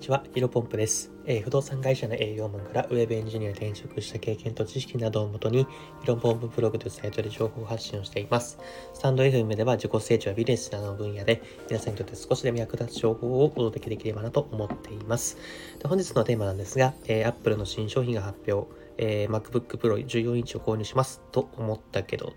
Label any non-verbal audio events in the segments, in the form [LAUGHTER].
にちは、ヒロポンプです、えー、不動産会社の営業マンからウェブエンジニアに転職した経験と知識などをもとに、ヒロポンプブログというサイトで情報発信をしています。スタンド FM では自己成長やビジネスなどの分野で、皆さんにとって少しでも役立つ情報をお届けできればなと思っています。で本日のテーマなんですが、えー、Apple の新商品が発表、えー、MacBook Pro 14インチを購入しますと思ったけど、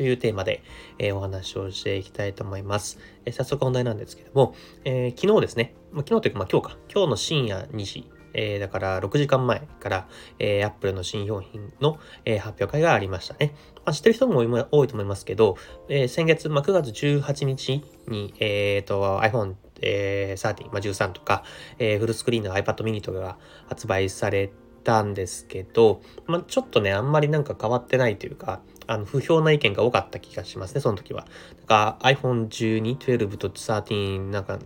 というテーマで、えー、お話をしていきたいと思います。えー、早速本題なんですけども、えー、昨日ですね、まあ、昨日というか、まあ、今日か、今日の深夜2時、えー、だから6時間前から、えー、Apple の新商品の、えー、発表会がありましたね。まあ、知ってる人も多いと思いますけど、えー、先月、まあ、9月18日に、えーと、iPhone えー、13、まあ、13とか、えー、フルスクリーンの iPad mini とかが発売されてたんですけど、まあ、ちょっとね、あんまりなんか変わってないというか、あの、不評な意見が多かった気がしますね、その時は。だから iPhone12、12と13、なんか、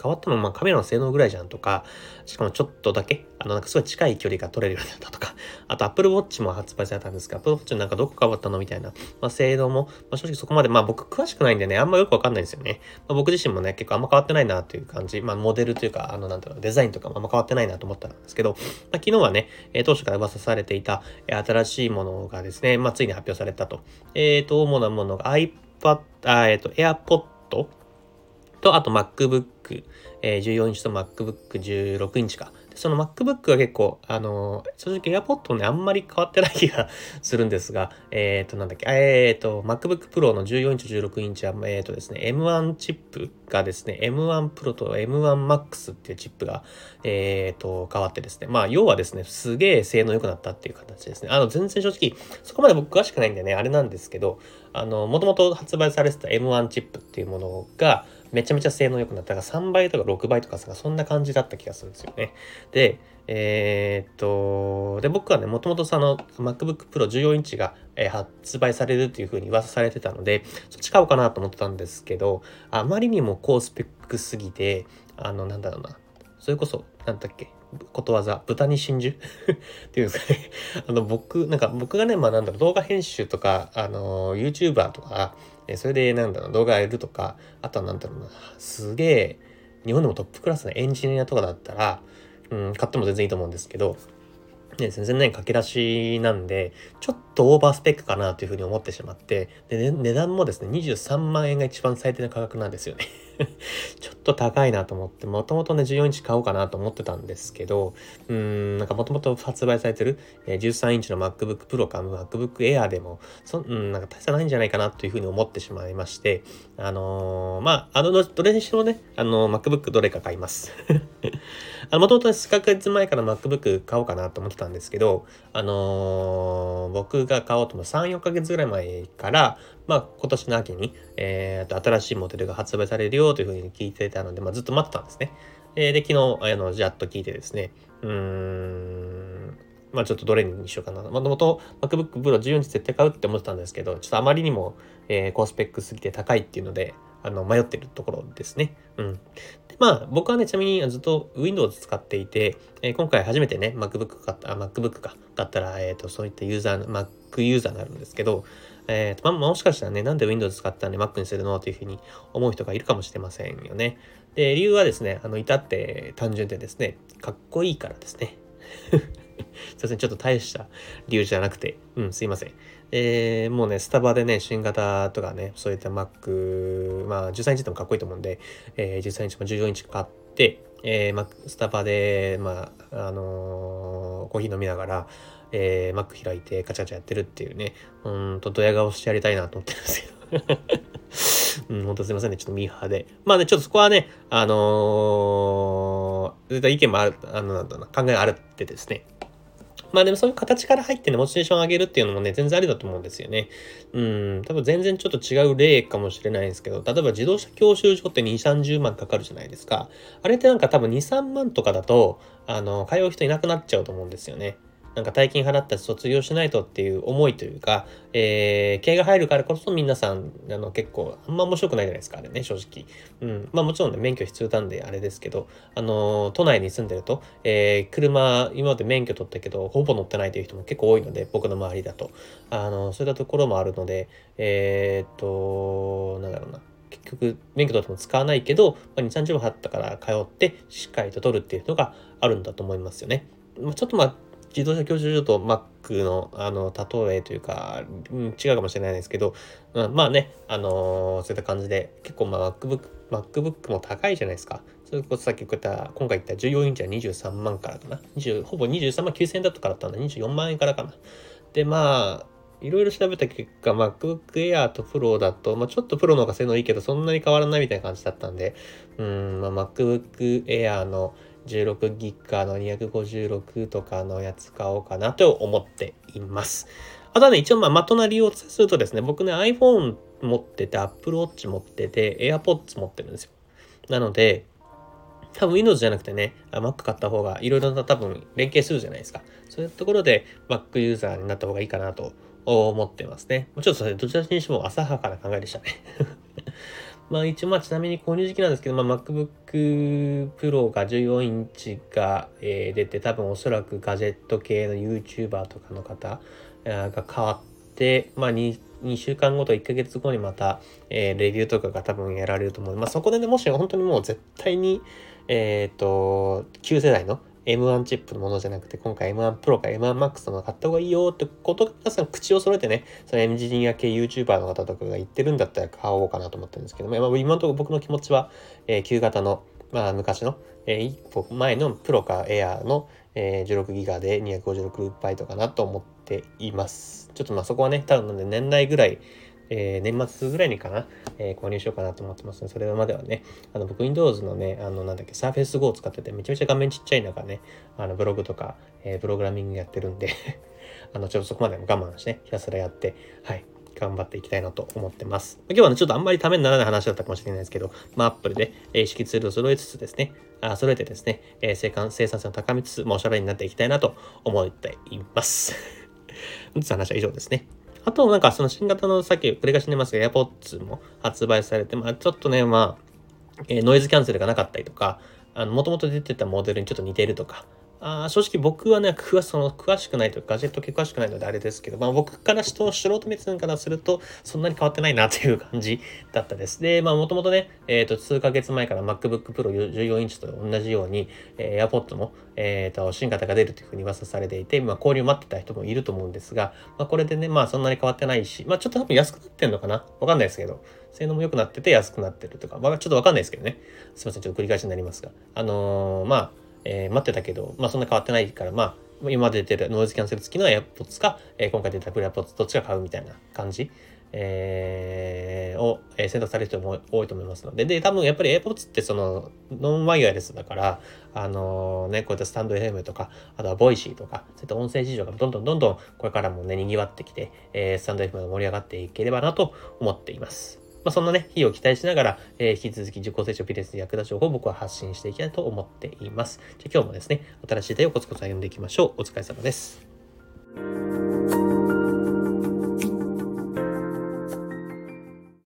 変わったのまあカメラの性能ぐらいじゃんとか、しかもちょっとだけ、あの、なんかすごい近い距離が撮れるようになったとか、[LAUGHS] あと Apple Watch も発売されたんですが、Apple Watch なんかどこ変わったのみたいな、まあ、性能も、まあ、正直そこまで、まあ僕詳しくないんでね、あんまよくわかんないんですよね。まあ、僕自身もね、結構あんま変わってないなという感じ、まあモデルというか、あの、なんだろう、デザインとかもあんま変わってないなと思ったんですけど、まあ、昨日はね、当初から噂されていた、新しいものがですね、まあついに発表されたと。えっ、ー、と、主なものが iPad、あえっ、ー、と、AirPod と、あと MacBook、えー、14インチと MacBook16 インチか。その MacBook は結構、あのー、正直 AirPod ね、あんまり変わってない気が [LAUGHS] するんですが、えっ、ー、と、なんだっけ、えっ、ー、と、MacBook Pro の14インチ、16インチは、えっ、とですね、M1 チップがですね、M1 Pro と M1 Max っていうチップが、えっ、と、変わってですね、まあ、要はですね、すげえ性能良くなったっていう形ですね。あの、全然正直、そこまで僕詳しくないんでね、あれなんですけど、あの、もともと発売されてた M1 チップっていうものが、めちゃめちゃ性能良くなったから3倍とか6倍とかさ、そんな感じだった気がするんですよね。で、えー、っと、で、僕はね、もともとその MacBook Pro 14インチが、え、発売されるっていう風に噂されてたので、そっち買おうかなと思ってたんですけど、あまりにも高スペックすぎて、あの、なんだろうな。それこそ、なんだっけ、ことわざ、豚に真珠？[LAUGHS] っていうんですかね。[LAUGHS] あの、僕、なんか僕がね、まあなんだろう、動画編集とか、あの、YouTuber とか、えそれでなんだろう、動画やるとか、あとはなんだろうな、すげえ、日本でもトップクラスのエンジニアとかだったら、うん、買っても全然いいと思うんですけど、ね、全然ね、駆け出しなんで、ちょっとオーバースペックかなというふうに思ってしまって、で、ね、値段もですね、23万円が一番最低な価格なんですよね [LAUGHS] ちょっと高いなと思って、もともとね、14インチ買おうかなと思ってたんですけど、うん、なんかもともと発売されてる、えー、13インチの MacBook Pro か MacBook Air でも、そうん、なんか大差ないんじゃないかなというふうに思ってしまいまして、あのー、まあ、あの、どれにしろね、あの、MacBook どれか買います。[LAUGHS] あの、もともと数ヶ月前から MacBook 買おうかなと思ってたんですけど、あのー、僕が買おうとも3、4ヶ月ぐらい前から、まあ、今年の秋に、えー、新しいモデルが発売されるよというふうに聞いてたので、まあ、ずっと待ってたんですね。え、で、昨日、あの、じゃっと聞いてですね、うーん、まあちょっとどれにしようかな。もともと MacBook Pro 14インチ絶対買うって思ってたんですけど、ちょっとあまりにも、えー、高スペックすぎて高いっていうので、あの、迷ってるところですね。うん。で、まあ、僕はね、ちなみにずっと Windows 使っていて、えー、今回初めてね、MacBook 買った、MacBook か、買ったら、えっ、ー、と、そういったユーザーの、Mac ユーザーになるんですけど、えーとまあ、もしかしたらね、なんで Windows 使ったんで Mac にするのというふうに思う人がいるかもしれませんよね。で、理由はですね、あの、至って単純でですね、かっこいいからですね。[LAUGHS] すいません、ちょっと大した理由じゃなくて、うん、すいません。えー、もうね、スタバでね、新型とかね、そういった Mac、まあ、13インチでもかっこいいと思うんで、えー、13インチも14インチ買って、えー、スタバで、まあ、あのー、コーヒー飲みながら、えー、Mac 開いてカチャカチャやってるっていうね、うんと、ドヤ顔してやりたいなと思ってるんですけど。[LAUGHS] うん、ほんとすいませんね。ちょっとミーハーで。まあね、ちょっとそこはね、あのー、絶対意見もある、あの、なんだな、考えがあるってですね。まあでもそういう形から入ってね、モチベーション上げるっていうのもね、全然ありだと思うんですよね。うん、多分全然ちょっと違う例かもしれないんですけど、例えば自動車教習所って2、30万かかるじゃないですか。あれってなんか多分2、3万とかだと、あの、通う人いなくなっちゃうと思うんですよね。なんか大金払ったら卒業しないとっていう思いというか、えー、経営が入るからこそ皆さん、あの、結構、あんま面白くないじゃないですか、あれね、正直。うん。まあもちろんね、免許必要なんであれですけど、あの、都内に住んでると、えー、車、今まで免許取ったけど、ほぼ乗ってないという人も結構多いので、僕の周りだと。あの、そういったところもあるので、えー、っと、なんだろうな。結局免許取っても使わないけど、まあ、2、30万払ったから通ってしっかりと取るっていうのがあるんだと思いますよね。まあ、ちょっとまあ自動車教習所と Mac のあの例えというか、うん、違うかもしれないですけど、うん、まあね、あのー、そういった感じで結構まあ MacBook, MacBook も高いじゃないですか。それこそさっき言った、今回言った14インチは23万からかな。20ほぼ23万9000円だったからだったんだ。24万円からかな。で、まあ、いろいろ調べた結果、MacBook Air と Pro だと、まあ、ちょっと Pro の方が性能いいけど、そんなに変わらないみたいな感じだったんで、うん、まあ、MacBook Air の16ギガの256とかのやつ買おうかなと思っています。あとはね、一応まあ、まとなりをするとですね、僕ね、iPhone 持ってて、Apple Watch 持ってて、AirPods 持ってるんですよ。なので、多分 Windows じゃなくてね、Mac 買った方がいろいろな多分連携するじゃないですか。そういうところで Mac ユーザーになった方がいいかなと思ってますね。ちょっとそれどちらにしても浅はかな考えでしたね。まあ一応まあちなみに購入時期なんですけど、まあ MacBook Pro が14インチが、え、出て多分おそらくガジェット系の YouTuber とかの方が変わって、まあ 2, 2週間後と1ヶ月後にまた、え、レビューとかが多分やられると思う。まあそこでね、もし本当にもう絶対に、えっ、ー、と、旧世代の M1 チップのものじゃなくて、今回 M1 Pro か M1 Max の買った方がいいよってことが皆さん口を揃えてね、そのエンジニア系 YouTuber の方とかが言ってるんだったら買おうかなと思ってるんですけど、まあ、今のところ僕の気持ちは、えー、旧型の、まあ昔の、えー、一歩前の Pro か Air の、えー、16ギガで256バイトかなと思っています。ちょっとまあそこはね、多分年内ぐらいえー、年末ぐらいにかな、えー、購入しようかなと思ってます、それまではね、あの、僕 Windows のね、あの、なんだっけ、Surface Go を使ってて、めちゃめちゃ画面ちっちゃい中ね、あの、ブログとか、えー、プログラミングやってるんで [LAUGHS] あの、ちょっとそこまで我慢して、ひたすらやって、はい、頑張っていきたいなと思ってます。今日はね、ちょっとあんまりためにならない話だったかもしれないですけど、まあ、Apple で、えー、意識ツールを揃えつつですね、あ揃えてですね、えー、生産生産性を高めつつ、まあ、おしゃれになっていきたいなと思っています。本日の話は以上ですね。あと、なんかその新型のさっき繰り返し寝ますが AirPods も発売されて、まあちょっとね、まあ、えー、ノイズキャンセルがなかったりとか、あの、もともと出てたモデルにちょっと似てるとか、あ正直僕はね、詳その詳しくないというか、ガジェット系詳しくないのであれですけど、まあ僕から素人目線からすると、そんなに変わってないなという感じだったです。で、まあもともとね、えっ、ー、と、数ヶ月前から MacBook Pro 14インチと同じように、えー、AirPods も、え、ー、と、新型が出るというふうに噂されていて、まあ購入待ってた人もいると思うんですが、まあこれでね、まあそんなに変わってないし、まあちょっと多分安くなってんのかな？わかんないですけど、性能も良くなってて安くなってるとか、まあちょっとわかんないですけどね。すいません、ちょっと繰り返しになりますが。あのー、まあ、えー、待ってたけど、まあそんな変わってないから、まあ今まで出てるノイズキャンセル付きの AirPods か、えー、今回出た AirPods どっちか買うみたいな感じ、えー、を、選択される人も多いと思いますので、で、多分やっぱり AirPods ってそのノンワイヤレスだから、あの、ね、こういったスタンド FM とか、あとは Voicy とか、そういった音声事情がどんどんどんどんこれからもね、賑わってきて、えー、スタンド FM が盛り上がっていければなと思っています。まあ、そんなね、日を期待しながら、えー、引き続き自己成長ピレスに役立つ情報を僕は発信していきたいと思っています。じゃ今日もですね、新しい手をコツコツ歩んでいきましょう。お疲れ様です。